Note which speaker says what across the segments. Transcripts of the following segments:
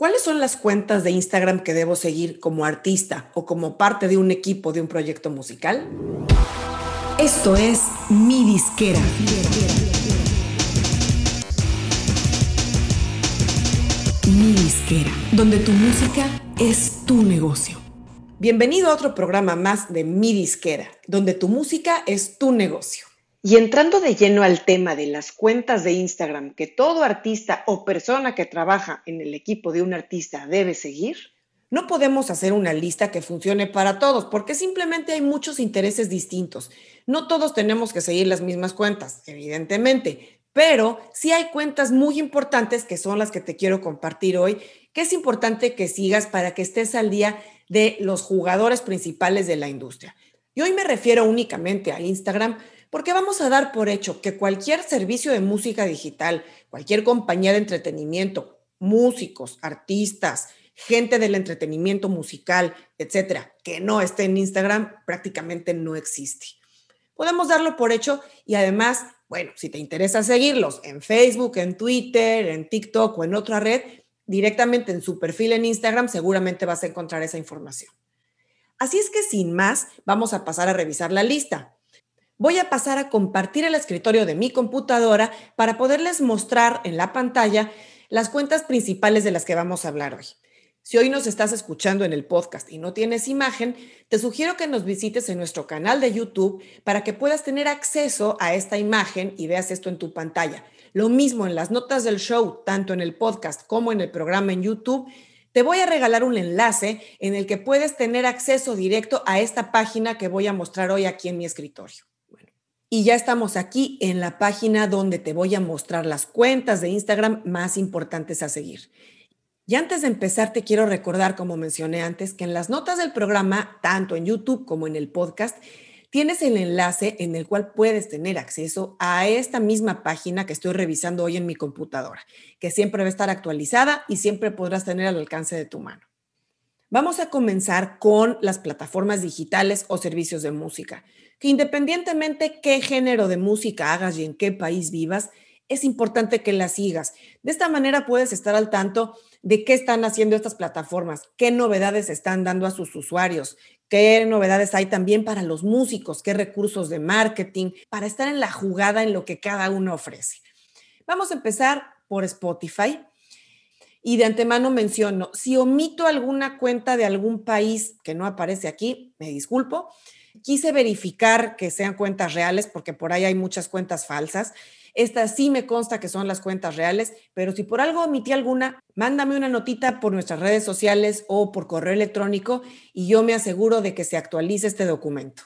Speaker 1: ¿Cuáles son las cuentas de Instagram que debo seguir como artista o como parte de un equipo de un proyecto musical?
Speaker 2: Esto es Mi Disquera. Mi Disquera, donde tu música es tu negocio.
Speaker 1: Bienvenido a otro programa más de Mi Disquera, donde tu música es tu negocio.
Speaker 3: Y entrando de lleno al tema de las cuentas de Instagram que todo artista o persona que trabaja en el equipo de un artista debe seguir,
Speaker 1: no podemos hacer una lista que funcione para todos porque simplemente hay muchos intereses distintos. No todos tenemos que seguir las mismas cuentas, evidentemente, pero sí hay cuentas muy importantes que son las que te quiero compartir hoy, que es importante que sigas para que estés al día de los jugadores principales de la industria. Y hoy me refiero únicamente a Instagram porque vamos a dar por hecho que cualquier servicio de música digital, cualquier compañía de entretenimiento, músicos, artistas, gente del entretenimiento musical, etcétera, que no esté en Instagram, prácticamente no existe. Podemos darlo por hecho y además, bueno, si te interesa seguirlos en Facebook, en Twitter, en TikTok o en otra red, directamente en su perfil en Instagram, seguramente vas a encontrar esa información. Así es que sin más, vamos a pasar a revisar la lista voy a pasar a compartir el escritorio de mi computadora para poderles mostrar en la pantalla las cuentas principales de las que vamos a hablar hoy. Si hoy nos estás escuchando en el podcast y no tienes imagen, te sugiero que nos visites en nuestro canal de YouTube para que puedas tener acceso a esta imagen y veas esto en tu pantalla. Lo mismo en las notas del show, tanto en el podcast como en el programa en YouTube, te voy a regalar un enlace en el que puedes tener acceso directo a esta página que voy a mostrar hoy aquí en mi escritorio. Y ya estamos aquí en la página donde te voy a mostrar las cuentas de Instagram más importantes a seguir. Y antes de empezar, te quiero recordar, como mencioné antes, que en las notas del programa, tanto en YouTube como en el podcast, tienes el enlace en el cual puedes tener acceso a esta misma página que estoy revisando hoy en mi computadora, que siempre va a estar actualizada y siempre podrás tener al alcance de tu mano. Vamos a comenzar con las plataformas digitales o servicios de música que independientemente qué género de música hagas y en qué país vivas, es importante que las sigas. De esta manera puedes estar al tanto de qué están haciendo estas plataformas, qué novedades están dando a sus usuarios, qué novedades hay también para los músicos, qué recursos de marketing, para estar en la jugada en lo que cada uno ofrece. Vamos a empezar por Spotify. Y de antemano menciono, si omito alguna cuenta de algún país que no aparece aquí, me disculpo, Quise verificar que sean cuentas reales porque por ahí hay muchas cuentas falsas. Estas sí me consta que son las cuentas reales, pero si por algo omití alguna, mándame una notita por nuestras redes sociales o por correo electrónico y yo me aseguro de que se actualice este documento.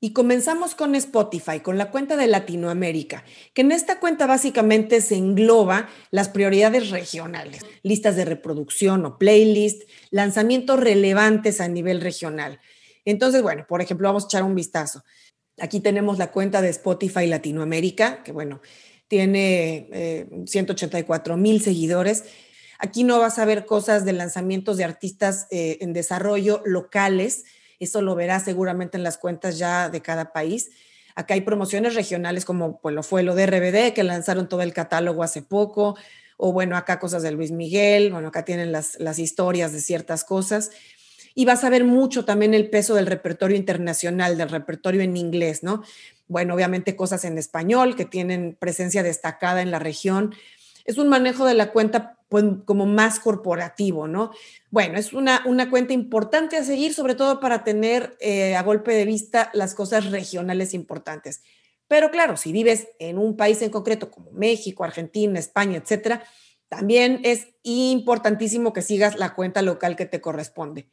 Speaker 1: Y comenzamos con Spotify, con la cuenta de Latinoamérica, que en esta cuenta básicamente se engloba las prioridades regionales, listas de reproducción o playlist, lanzamientos relevantes a nivel regional. Entonces, bueno, por ejemplo, vamos a echar un vistazo. Aquí tenemos la cuenta de Spotify Latinoamérica, que bueno, tiene 184 eh, mil seguidores. Aquí no vas a ver cosas de lanzamientos de artistas eh, en desarrollo locales. Eso lo verás seguramente en las cuentas ya de cada país. Acá hay promociones regionales como pues, lo fue lo de RBD, que lanzaron todo el catálogo hace poco. O bueno, acá cosas de Luis Miguel. Bueno, acá tienen las, las historias de ciertas cosas y vas a ver mucho también el peso del repertorio internacional, del repertorio en inglés, ¿no? Bueno, obviamente cosas en español que tienen presencia destacada en la región. Es un manejo de la cuenta pues, como más corporativo, ¿no? Bueno, es una, una cuenta importante a seguir, sobre todo para tener eh, a golpe de vista las cosas regionales importantes. Pero claro, si vives en un país en concreto como México, Argentina, España, etcétera, también es importantísimo que sigas la cuenta local que te corresponde.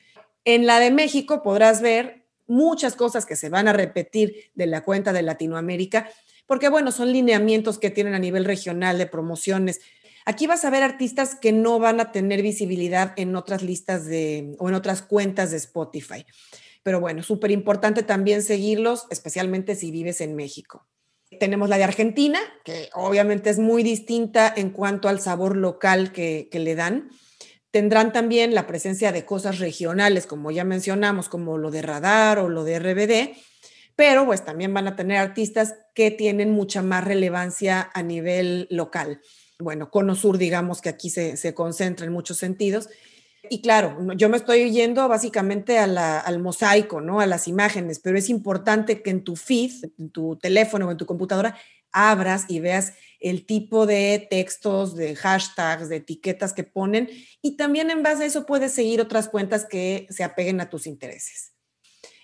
Speaker 1: En la de México podrás ver muchas cosas que se van a repetir de la cuenta de Latinoamérica, porque bueno, son lineamientos que tienen a nivel regional de promociones. Aquí vas a ver artistas que no van a tener visibilidad en otras listas de o en otras cuentas de Spotify. Pero bueno, súper importante también seguirlos, especialmente si vives en México. Tenemos la de Argentina, que obviamente es muy distinta en cuanto al sabor local que, que le dan. Tendrán también la presencia de cosas regionales, como ya mencionamos, como lo de Radar o lo de RBD, pero pues también van a tener artistas que tienen mucha más relevancia a nivel local. bueno, Cono Sur, digamos que aquí se, se concentra en muchos sentidos. Y claro, yo me estoy yendo básicamente al mosaico, ¿no? A las imágenes, pero es importante que en tu feed, en tu teléfono o en tu computadora, abras y veas el tipo de textos, de hashtags, de etiquetas que ponen y también en base a eso puedes seguir otras cuentas que se apeguen a tus intereses.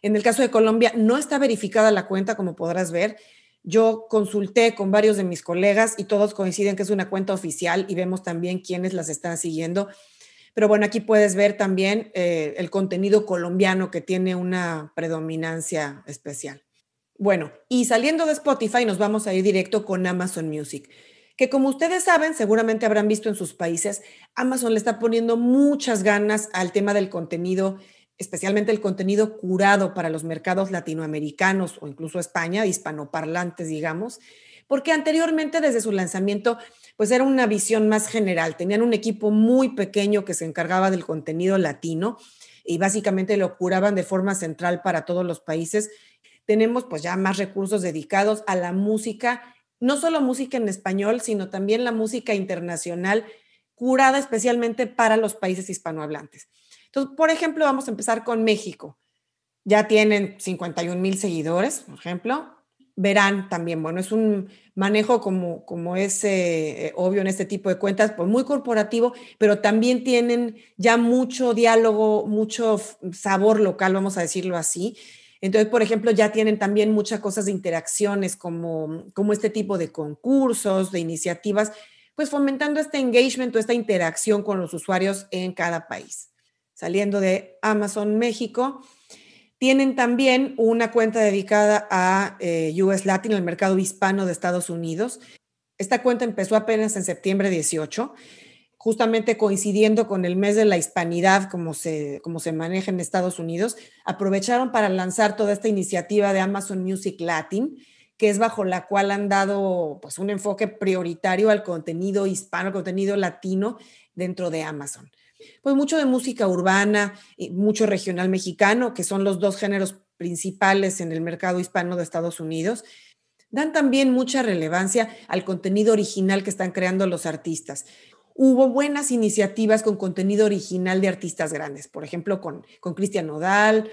Speaker 1: En el caso de Colombia, no está verificada la cuenta, como podrás ver. Yo consulté con varios de mis colegas y todos coinciden que es una cuenta oficial y vemos también quiénes las están siguiendo. Pero bueno, aquí puedes ver también eh, el contenido colombiano que tiene una predominancia especial. Bueno, y saliendo de Spotify nos vamos a ir directo con Amazon Music, que como ustedes saben, seguramente habrán visto en sus países, Amazon le está poniendo muchas ganas al tema del contenido, especialmente el contenido curado para los mercados latinoamericanos o incluso España, hispanoparlantes, digamos, porque anteriormente desde su lanzamiento pues era una visión más general. Tenían un equipo muy pequeño que se encargaba del contenido latino y básicamente lo curaban de forma central para todos los países. Tenemos pues ya más recursos dedicados a la música, no solo música en español, sino también la música internacional curada especialmente para los países hispanohablantes. Entonces, por ejemplo, vamos a empezar con México. Ya tienen 51 mil seguidores, por ejemplo verán también, bueno, es un manejo como, como es eh, obvio en este tipo de cuentas, pues muy corporativo, pero también tienen ya mucho diálogo, mucho sabor local, vamos a decirlo así. Entonces, por ejemplo, ya tienen también muchas cosas de interacciones como, como este tipo de concursos, de iniciativas, pues fomentando este engagement o esta interacción con los usuarios en cada país. Saliendo de Amazon México, tienen también una cuenta dedicada a eh, US Latin, el mercado hispano de Estados Unidos. Esta cuenta empezó apenas en septiembre 18, justamente coincidiendo con el mes de la hispanidad, como se, como se maneja en Estados Unidos. Aprovecharon para lanzar toda esta iniciativa de Amazon Music Latin, que es bajo la cual han dado pues, un enfoque prioritario al contenido hispano, al contenido latino dentro de Amazon pues mucho de música urbana, y mucho regional mexicano, que son los dos géneros principales en el mercado hispano de Estados Unidos. Dan también mucha relevancia al contenido original que están creando los artistas. Hubo buenas iniciativas con contenido original de artistas grandes, por ejemplo, con, con Cristian Nodal,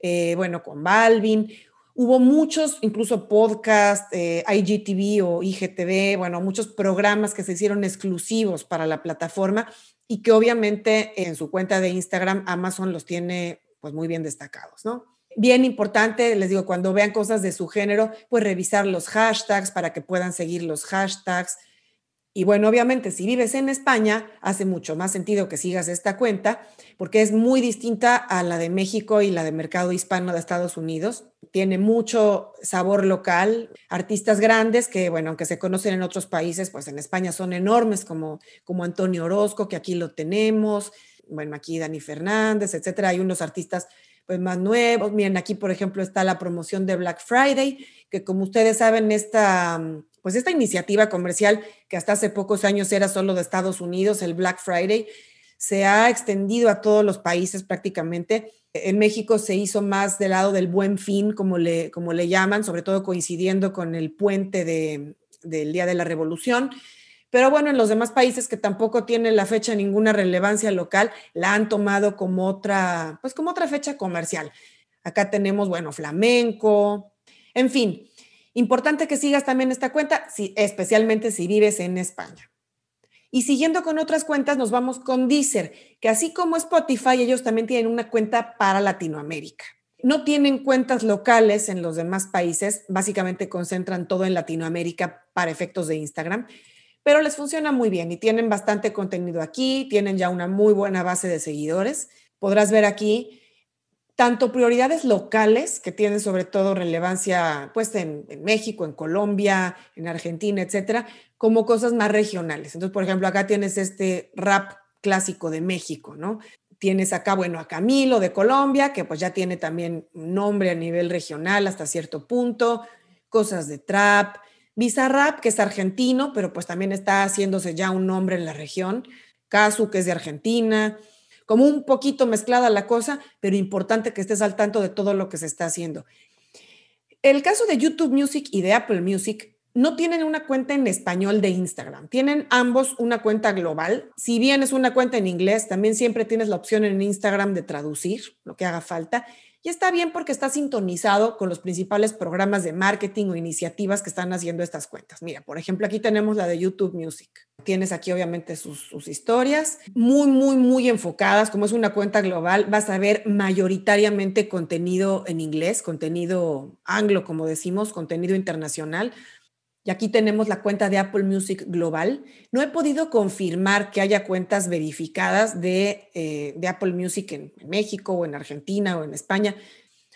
Speaker 1: eh, bueno, con Balvin. Hubo muchos, incluso podcast, eh, IGTV o IGTV, bueno, muchos programas que se hicieron exclusivos para la plataforma y que obviamente en su cuenta de Instagram Amazon los tiene pues muy bien destacados, ¿no? Bien importante, les digo, cuando vean cosas de su género, pues revisar los hashtags para que puedan seguir los hashtags, y bueno, obviamente si vives en España, hace mucho más sentido que sigas esta cuenta porque es muy distinta a la de México y la de mercado hispano de Estados Unidos. Tiene mucho sabor local, artistas grandes que, bueno, aunque se conocen en otros países, pues en España son enormes como, como Antonio Orozco, que aquí lo tenemos, bueno, aquí Dani Fernández, etcétera. Hay unos artistas pues más nuevos. Miren, aquí por ejemplo está la promoción de Black Friday, que como ustedes saben, esta pues esta iniciativa comercial que hasta hace pocos años era solo de Estados Unidos, el Black Friday, se ha extendido a todos los países prácticamente. En México se hizo más del lado del buen fin, como le, como le llaman, sobre todo coincidiendo con el puente de, del Día de la Revolución. Pero bueno, en los demás países que tampoco tienen la fecha ninguna relevancia local, la han tomado como otra, pues como otra fecha comercial. Acá tenemos, bueno, flamenco, en fin, Importante que sigas también esta cuenta, especialmente si vives en España. Y siguiendo con otras cuentas, nos vamos con Deezer, que así como Spotify, ellos también tienen una cuenta para Latinoamérica. No tienen cuentas locales en los demás países, básicamente concentran todo en Latinoamérica para efectos de Instagram, pero les funciona muy bien y tienen bastante contenido aquí, tienen ya una muy buena base de seguidores. Podrás ver aquí tanto prioridades locales, que tienen sobre todo relevancia pues en, México, en Colombia, en Argentina, etcétera, como cosas más regionales. Entonces, por ejemplo, acá tienes este rap clásico de México, ¿no? Tienes acá, bueno, a Camilo de Colombia, que pues ya tiene también nombre a nivel regional hasta cierto punto, cosas de trap, Bizarrap, que es argentino, pero pues también está haciéndose ya un nombre en la región, Casu, que es de Argentina, como un poquito mezclada la cosa, pero importante que estés al tanto de todo lo que se está haciendo. El caso de YouTube Music y de Apple Music no tienen una cuenta en español de Instagram, tienen ambos una cuenta global. Si bien es una cuenta en inglés, también siempre tienes la opción en Instagram de traducir lo que haga falta. Y está bien porque está sintonizado con los principales programas de marketing o iniciativas que están haciendo estas cuentas. Mira, por ejemplo, aquí tenemos la de YouTube Music. Tienes aquí obviamente sus, historias, muy, muy, muy enfocadas. Como es una cuenta global, vas a ver mayoritariamente contenido en inglés, contenido anglo, como decimos, contenido internacional. Y aquí tenemos la cuenta de Apple Music Global. No he podido confirmar que haya cuentas verificadas de, eh, Apple Music en, México o en Argentina o en España.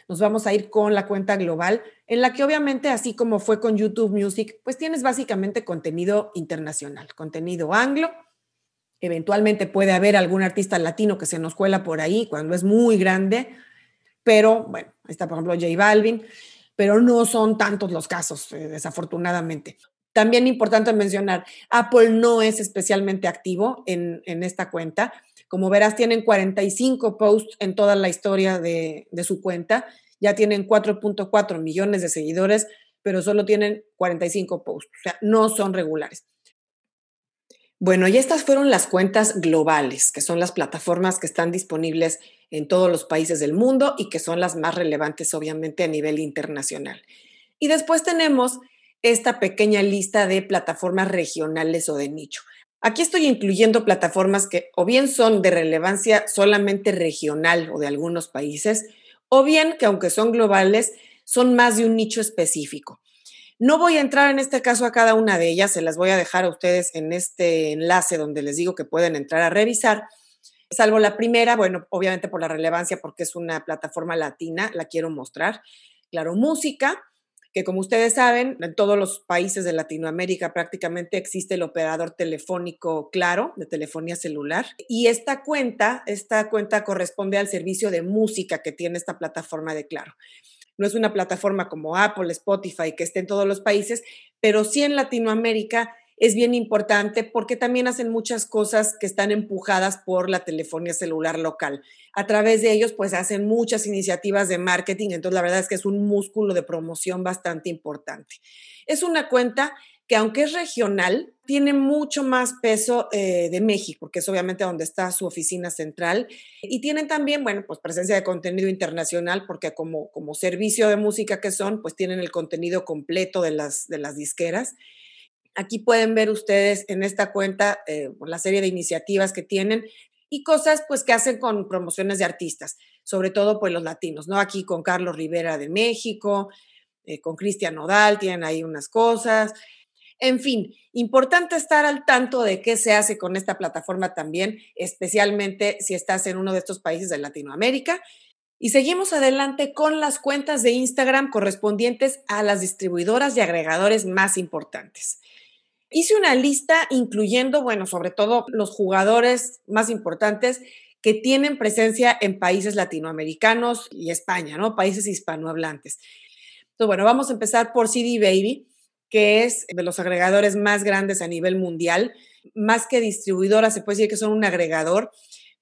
Speaker 1: Nos vamos a ir con la cuenta global, en la que obviamente, así como fue con YouTube Music, pues tienes básicamente contenido internacional, contenido anglo. Eventualmente puede haber algún artista latino que se nos cuela por ahí cuando es muy grande, pero bueno, ahí está por ejemplo J Balvin pero no son tantos los casos, eh, desafortunadamente. También importante mencionar, Apple no es especialmente activo en, esta cuenta. Como verás, tienen 45 posts en toda la historia de, de su cuenta. Ya tienen 4.4 millones de seguidores, pero solo tienen 45 posts. O sea, no son regulares. Bueno, y estas fueron las cuentas globales, que son las plataformas que están disponibles en todos los países del mundo y que son las más relevantes, obviamente, a nivel internacional. Y después tenemos esta pequeña lista de plataformas regionales o de nicho. Aquí estoy incluyendo plataformas que o bien son de relevancia solamente regional o de algunos países, o bien que aunque son globales, son más de un nicho específico. No voy a entrar en este caso a cada una de ellas, se las voy a dejar a ustedes en este enlace donde les digo que pueden entrar a revisar. Salvo la primera, bueno, obviamente por la relevancia, porque es una plataforma latina, la quiero mostrar. Claro, música, que como ustedes saben, en todos los países de Latinoamérica prácticamente existe el operador telefónico Claro, de telefonía celular. Y esta cuenta, esta cuenta corresponde al servicio de música que tiene esta plataforma de Claro no es una plataforma como Apple, Spotify, que esté en todos los países, pero sí en Latinoamérica es bien importante porque también hacen muchas cosas que están empujadas por la telefonía celular local. A través de ellos, pues hacen muchas iniciativas de marketing, entonces la verdad es que es un músculo de promoción bastante importante. Es una cuenta que aunque es regional, tiene mucho más peso eh, de México, porque es obviamente donde está su oficina central. Y tienen también, bueno, pues presencia de contenido internacional, porque como, como servicio de música que son, pues tienen el contenido completo de las, de las disqueras. Aquí pueden ver ustedes en esta cuenta eh, la serie de iniciativas que tienen y cosas pues que hacen con promociones de artistas, sobre todo pues los latinos, ¿no? Aquí con Carlos Rivera de México, eh, con Cristian Nodal, tienen ahí unas cosas, en fin, importante estar al tanto de qué se hace con esta plataforma también, especialmente si estás en uno de estos países de Latinoamérica. Y seguimos adelante con las cuentas de Instagram correspondientes a las distribuidoras y agregadores más importantes. Hice una lista incluyendo, bueno, sobre todo los jugadores más importantes que tienen presencia en países latinoamericanos y España, ¿no? Países hispanohablantes. Entonces, bueno, vamos a empezar por CD Baby que es de los agregadores más grandes a nivel mundial, más que distribuidora, se puede decir que son un agregador,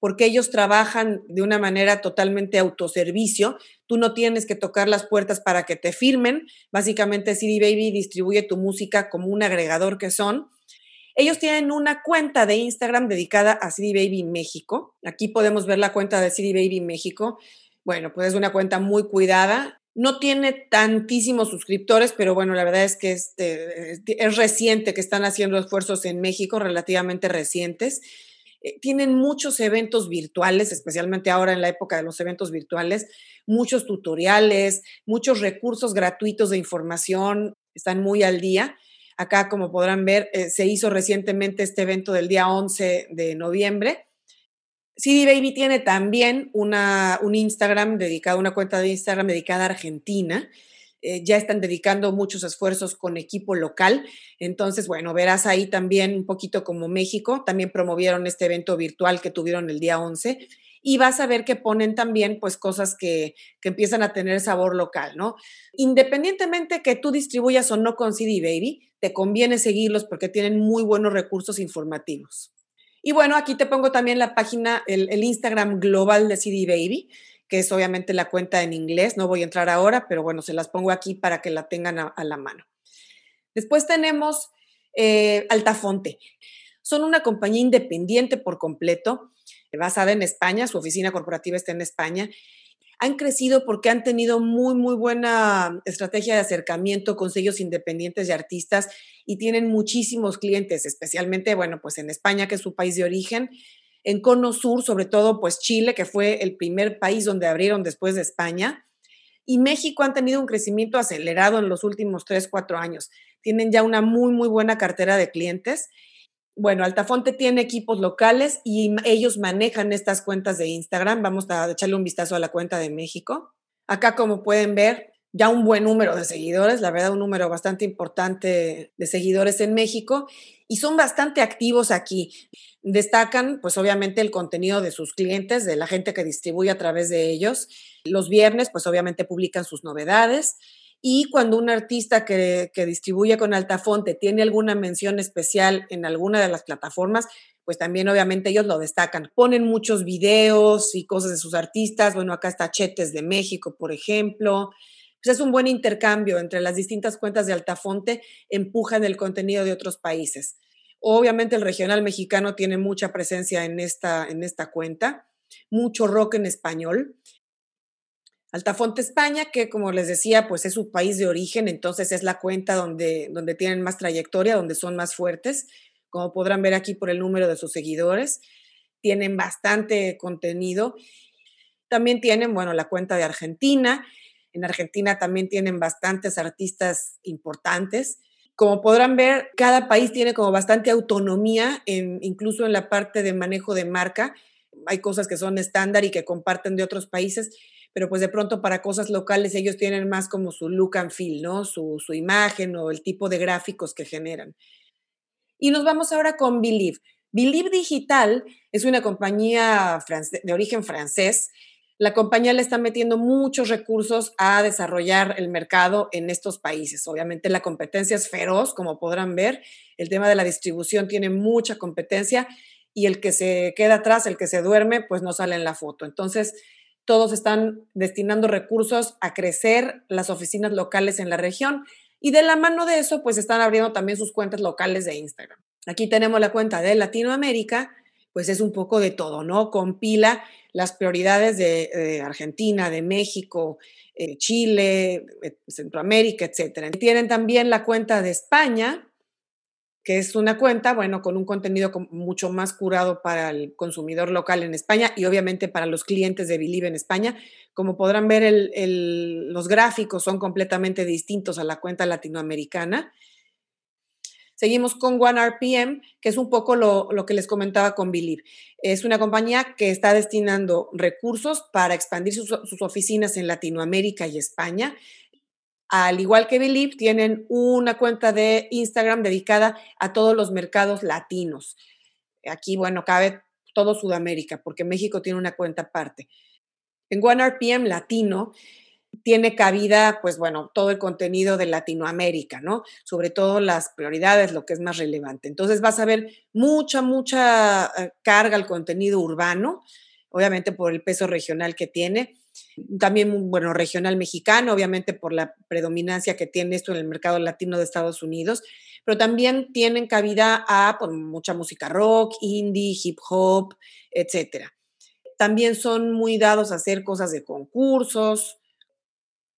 Speaker 1: porque ellos trabajan de una manera totalmente autoservicio. Tú no tienes que tocar las puertas para que te firmen. Básicamente CD Baby distribuye tu música como un agregador que son. Ellos tienen una cuenta de Instagram dedicada a CD Baby México. Aquí podemos ver la cuenta de CD Baby México. Bueno, pues es una cuenta muy cuidada. No tiene tantísimos suscriptores, pero bueno, la verdad es que este, es reciente que están haciendo esfuerzos en México, relativamente recientes. Eh, tienen muchos eventos virtuales, especialmente ahora en la época de los eventos virtuales, muchos tutoriales, muchos recursos gratuitos de información, están muy al día. Acá, como podrán ver, se hizo recientemente este evento del día 11 de noviembre CD Baby tiene también una, un Instagram dedicado, una cuenta de Instagram dedicada a Argentina. Eh, ya están dedicando muchos esfuerzos con equipo local. Entonces, bueno, verás ahí también un poquito como México, también promovieron este evento virtual que tuvieron el día 11 y vas a ver que ponen también pues cosas que, que empiezan a tener sabor local, ¿no? Independientemente que tú distribuyas o no con CD Baby, te conviene seguirlos porque tienen muy buenos recursos informativos. Y bueno, aquí te pongo también la página, el, Instagram global de CD Baby, que es obviamente la cuenta en inglés. No voy a entrar ahora, pero bueno, se las pongo aquí para que la tengan a, la mano. Después tenemos eh, Altafonte. Son una compañía independiente por completo, basada en España, su oficina corporativa está en España. Han crecido porque han tenido muy, muy buena estrategia de acercamiento con sellos independientes y artistas y tienen muchísimos clientes, especialmente, bueno, pues en España, que es su país de origen, en Cono Sur, sobre todo, pues Chile, que fue el primer país donde abrieron después de España, y México han tenido un crecimiento acelerado en los últimos tres, cuatro años. Tienen ya una muy, muy buena cartera de clientes. Bueno, Altafonte tiene equipos locales y ellos manejan estas cuentas de Instagram. Vamos a echarle un vistazo a la cuenta de México. Acá, como pueden ver, ya un buen número de seguidores, la verdad, un número bastante importante de seguidores en México y son bastante activos aquí. Destacan, pues obviamente, el contenido de sus clientes, de la gente que distribuye a través de ellos. Los viernes, pues obviamente publican sus novedades. Y cuando un artista que, que distribuye con Altafonte tiene alguna mención especial en alguna de las plataformas, pues también obviamente ellos lo destacan. Ponen muchos videos y cosas de sus artistas. Bueno, acá está Chetes de México, por ejemplo. Pues es un buen intercambio entre las distintas cuentas de Altafonte, empujan el contenido de otros países. Obviamente el regional mexicano tiene mucha presencia en esta, en esta cuenta, mucho rock en español. Altafonte España, que como les decía, pues es su país de origen, entonces es la cuenta donde, donde tienen más trayectoria, donde son más fuertes, como podrán ver aquí por el número de sus seguidores. Tienen bastante contenido. También tienen, bueno, la cuenta de Argentina, en Argentina también tienen bastantes artistas importantes. Como podrán ver, cada país tiene como bastante autonomía, incluso en la parte de manejo de marca. Hay cosas que son estándar y que comparten de otros países, pero pues de pronto para cosas locales ellos tienen más como su look and feel, ¿no? Su, su imagen o el tipo de gráficos que generan. Y nos vamos ahora con Believe. Believe Digital es una compañía de origen francés la compañía le está metiendo muchos recursos a desarrollar el mercado en estos países. Obviamente la competencia es feroz, como podrán ver. El tema de la distribución tiene mucha competencia y el que se queda atrás, el que se duerme, pues no sale en la foto. Entonces, todos están destinando recursos a crecer las oficinas locales en la región y de la mano de eso, pues están abriendo también sus cuentas locales de Instagram. Aquí tenemos la cuenta de Latinoamérica, pues es un poco de todo, ¿no? Compila las prioridades de, Argentina, de México, eh, Chile, eh, Centroamérica, etcétera. Tienen también la cuenta de España, que es una cuenta, bueno, con un contenido mucho más curado para el consumidor local en España y obviamente para los clientes de Believe en España. Como podrán ver, los gráficos son completamente distintos a la cuenta latinoamericana. Seguimos con OneRPM, que es un poco lo, que les comentaba con Believe. Es una compañía que está destinando recursos para expandir sus, oficinas en Latinoamérica y España. Al igual que Believe, tienen una cuenta de Instagram dedicada a todos los mercados latinos. Aquí, bueno, cabe todo Sudamérica, porque México tiene una cuenta aparte. En OneRPM Latino tiene cabida, pues bueno, todo el contenido de Latinoamérica, ¿no? Sobre todo las prioridades, lo que es más relevante. Entonces vas a ver mucha, mucha eh, carga al contenido urbano, obviamente por el peso regional que tiene. También, bueno, regional mexicano, obviamente por la predominancia que tiene esto en el mercado latino de Estados Unidos, pero también tienen cabida a pues, mucha música rock, indie, hip hop, etcétera. También son muy dados a hacer cosas de concursos,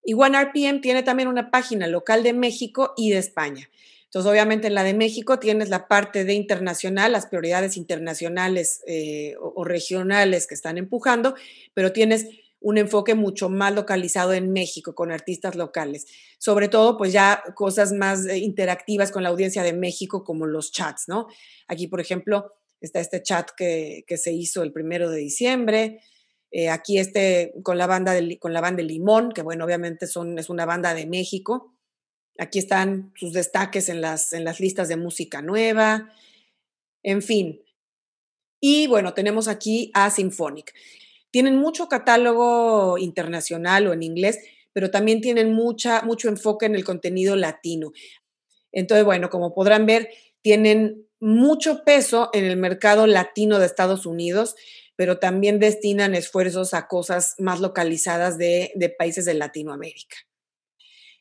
Speaker 1: y OneRPM tiene también una página local de México y de España. Entonces, obviamente en la de México tienes la parte de internacional, las prioridades internacionales eh, o, regionales que están empujando, pero tienes un enfoque mucho más localizado en México con artistas locales. Sobre todo, pues ya cosas más eh, interactivas con la audiencia de México, como los chats, ¿no? Aquí, por ejemplo, está este chat que, que se hizo el primero de diciembre. Eh, aquí este con la banda de, con la banda Limón, que bueno, obviamente son, es una banda de México. Aquí están sus destaques en las, en las listas de música nueva. En fin. Y bueno, tenemos aquí a Symphonic. Tienen mucho catálogo internacional o en inglés, pero también tienen mucha, mucho enfoque en el contenido latino. Entonces, bueno, como podrán ver, tienen mucho peso en el mercado latino de Estados Unidos pero también destinan esfuerzos a cosas más localizadas de, países de Latinoamérica.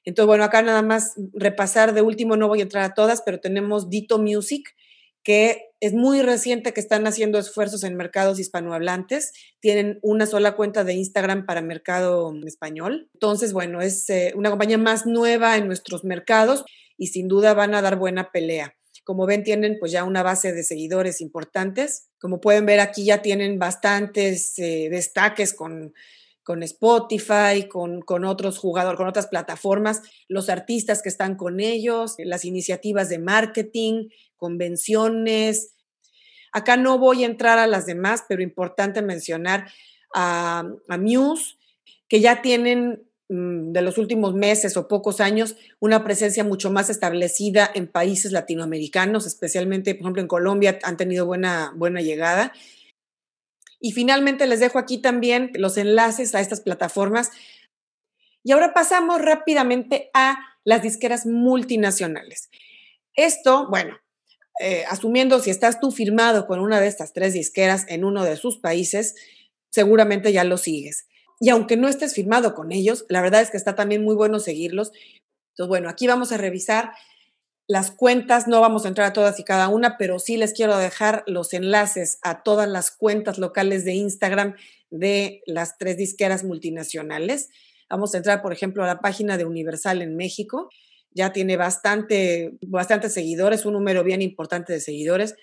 Speaker 1: Entonces, bueno, acá nada más repasar de último, no voy a entrar a todas, pero tenemos Dito Music, que es muy reciente que están haciendo esfuerzos en mercados hispanohablantes. Tienen una sola cuenta de Instagram para mercado español. Entonces, bueno, es eh, una compañía más nueva en nuestros mercados y sin duda van a dar buena pelea. Como ven, tienen pues ya una base de seguidores importantes. Como pueden ver aquí ya tienen bastantes eh, destaques con con Spotify, con, con, otros jugadores, con otras plataformas, los artistas que están con ellos, las iniciativas de marketing, convenciones. Acá no voy a entrar a las demás, pero importante mencionar a, a Muse, que ya tienen mm, de los últimos meses o pocos años una presencia mucho más establecida en países latinoamericanos, especialmente, por ejemplo, en Colombia han tenido buena, buena llegada y finalmente les dejo aquí también los enlaces a estas plataformas. Y ahora pasamos rápidamente a las disqueras multinacionales. Esto, bueno, eh, asumiendo si estás tú firmado con una de estas tres disqueras en uno de sus países, seguramente ya lo sigues. Y aunque no estés firmado con ellos, la verdad es que está también muy bueno seguirlos. Entonces, bueno, aquí vamos a revisar las cuentas, no vamos a entrar a todas y cada una, pero sí les quiero dejar los enlaces a todas las cuentas locales de Instagram de las tres disqueras multinacionales. Vamos a entrar, por ejemplo, a la página de Universal en México. Ya tiene bastante, bastantes seguidores, un número bien importante de seguidores.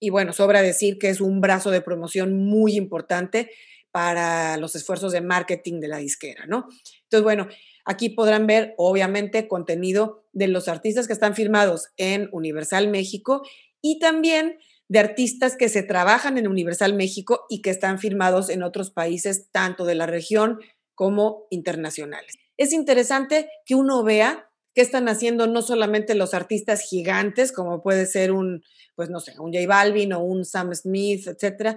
Speaker 1: Y bueno, sobra decir que es un brazo de promoción muy importante para los esfuerzos de marketing de la disquera, ¿no? Entonces, bueno, Aquí podrán ver, obviamente, contenido de los artistas que están firmados en Universal México y también de artistas que se trabajan en Universal México y que están firmados en otros países, tanto de la región como internacionales. Es interesante que uno vea qué están haciendo no solamente los artistas gigantes, como puede ser un, pues no sé, un J Balvin o un Sam Smith, etcétera,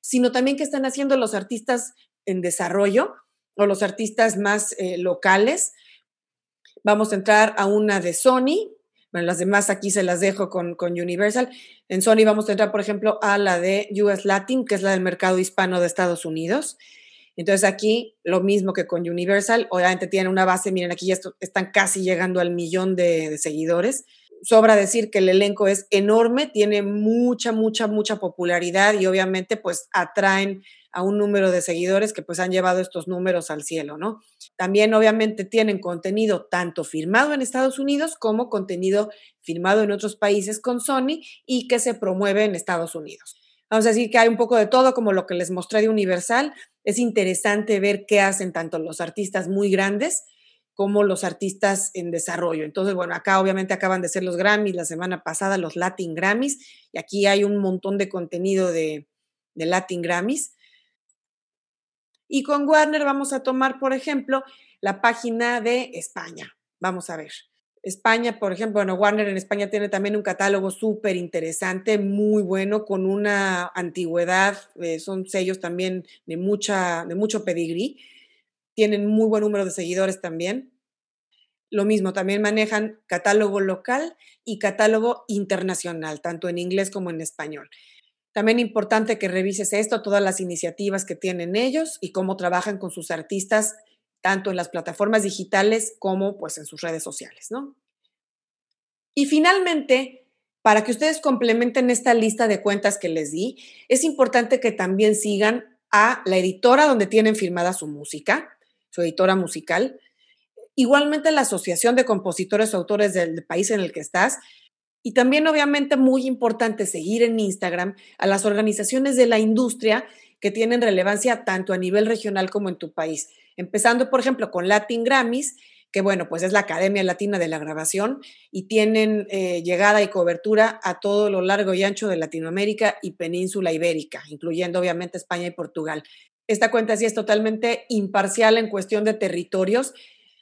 Speaker 1: sino también qué están haciendo los artistas en desarrollo o los artistas más eh, locales. Vamos a entrar a una de Sony. Bueno, las demás aquí se las dejo con, con Universal. En Sony vamos a entrar, por ejemplo, a la de US Latin, que es la del mercado hispano de Estados Unidos. Entonces aquí lo mismo que con Universal, obviamente tienen una base, miren aquí ya están casi llegando al millón de, de, seguidores. Sobra decir que el elenco es enorme, tiene mucha, mucha, mucha popularidad y obviamente pues atraen a un número de seguidores que pues han llevado estos números al cielo, ¿no? También obviamente tienen contenido tanto firmado en Estados Unidos como contenido firmado en otros países con Sony y que se promueve en Estados Unidos. Vamos a decir que hay un poco de todo, como lo que les mostré de Universal. Es interesante ver qué hacen tanto los artistas muy grandes como los artistas en desarrollo. Entonces, bueno, acá obviamente acaban de ser los Grammys, la semana pasada los Latin Grammys, y aquí hay un montón de contenido de, de Latin Grammys. Y con Warner vamos a tomar, por ejemplo, la página de España. Vamos a ver. España, por ejemplo, bueno, Warner en España tiene también un catálogo súper interesante, muy bueno, con una antigüedad, eh, son sellos también de, mucha, de mucho pedigrí, tienen muy buen número de seguidores también. Lo mismo, también manejan catálogo local y catálogo internacional, tanto en inglés como en español. También importante que revises esto, todas las iniciativas que tienen ellos y cómo trabajan con sus artistas, tanto en las plataformas digitales como pues en sus redes sociales, ¿no? Y finalmente, para que ustedes complementen esta lista de cuentas que les di, es importante que también sigan a la editora donde tienen firmada su música, su editora musical, igualmente la Asociación de Compositores o Autores del país en el que estás, y también, obviamente, muy importante seguir en Instagram a las organizaciones de la industria que tienen relevancia tanto a nivel regional como en tu país. Empezando, por ejemplo, con Latin Grammys, que bueno, pues es la Academia Latina de la Grabación y tienen eh, llegada y cobertura a todo lo largo y ancho de Latinoamérica y península ibérica, incluyendo obviamente España y Portugal. Esta cuenta sí es totalmente imparcial en cuestión de territorios.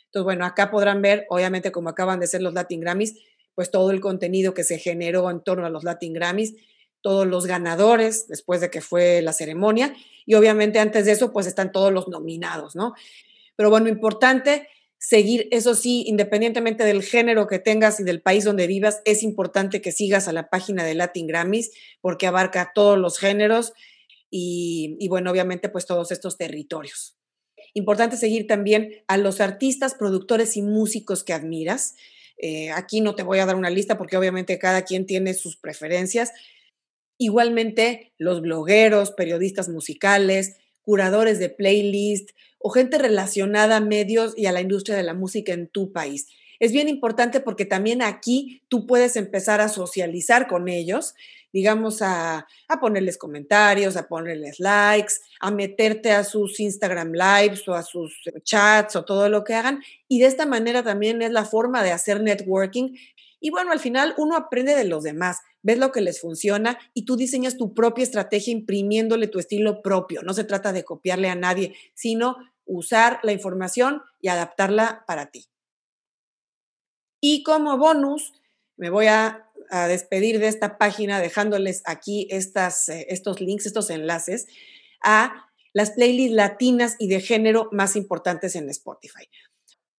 Speaker 1: Entonces, bueno, acá podrán ver, obviamente, como acaban de ser los Latin Grammys, pues todo el contenido que se generó en torno a los Latin Grammys, todos los ganadores después de que fue la ceremonia y obviamente antes de eso pues están todos los nominados, ¿no? Pero bueno, importante seguir, eso sí, independientemente del género que tengas y del país donde vivas, es importante que sigas a la página de Latin Grammys porque abarca todos los géneros y, y bueno, obviamente pues todos estos territorios. Importante seguir también a los artistas, productores y músicos que admiras. Eh, aquí no te voy a dar una lista porque obviamente cada quien tiene sus preferencias. Igualmente, los blogueros, periodistas musicales, curadores de playlist o gente relacionada a medios y a la industria de la música en tu país. Es bien importante porque también aquí tú puedes empezar a socializar con ellos digamos, a, ponerles comentarios, a ponerles likes, a meterte a sus Instagram lives o a sus chats o todo lo que hagan. Y de esta manera también es la forma de hacer networking. Y bueno, al final uno aprende de los demás, ves lo que les funciona y tú diseñas tu propia estrategia imprimiéndole tu estilo propio. No se trata de copiarle a nadie, sino usar la información y adaptarla para ti. Y como bonus, me voy a despedir de esta página dejándoles aquí eh, estos links, estos enlaces a las playlists latinas y de género más importantes en Spotify.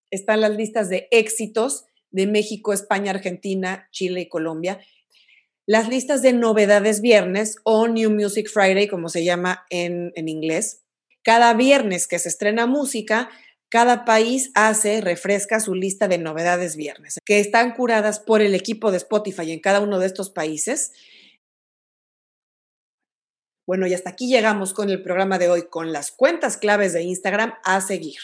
Speaker 1: Están las listas de éxitos de México, España, Argentina, Chile y Colombia. Las listas de novedades viernes o New Music Friday, como se llama en, en inglés. Cada viernes que se estrena música, cada país hace, refresca su lista de novedades viernes, que están curadas por el equipo de Spotify en cada uno de estos países. Bueno, y hasta aquí llegamos con el programa de hoy, con las cuentas claves de Instagram a seguir.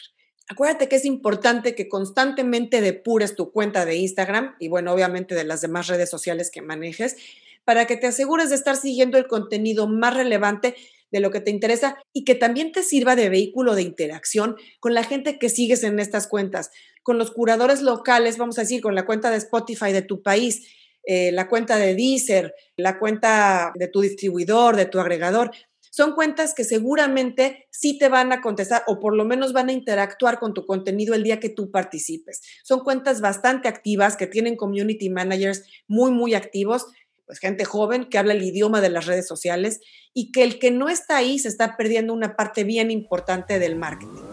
Speaker 1: Acuérdate que es importante que constantemente depures tu cuenta de Instagram y bueno, obviamente de las demás redes sociales que manejes, para que te asegures de estar siguiendo el contenido más relevante de lo que te interesa y que también te sirva de vehículo de interacción con la gente que sigues en estas cuentas, con los curadores locales, vamos a decir, con la cuenta de Spotify de tu país, eh, la cuenta de Deezer, la cuenta de tu distribuidor, de tu agregador. Son cuentas que seguramente sí te van a contestar o por lo menos van a interactuar con tu contenido el día que tú participes. Son cuentas bastante activas que tienen community managers muy, muy activos pues gente joven que habla el idioma de las redes sociales y que el que no está ahí se está perdiendo una parte bien importante del marketing.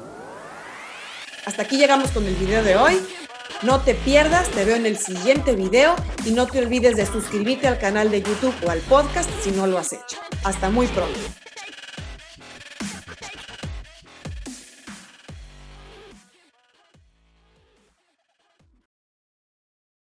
Speaker 1: Hasta aquí llegamos con el video de hoy. No te pierdas, te veo en el siguiente video y no te olvides de suscribirte al canal de YouTube o al podcast si no lo has hecho. Hasta muy pronto.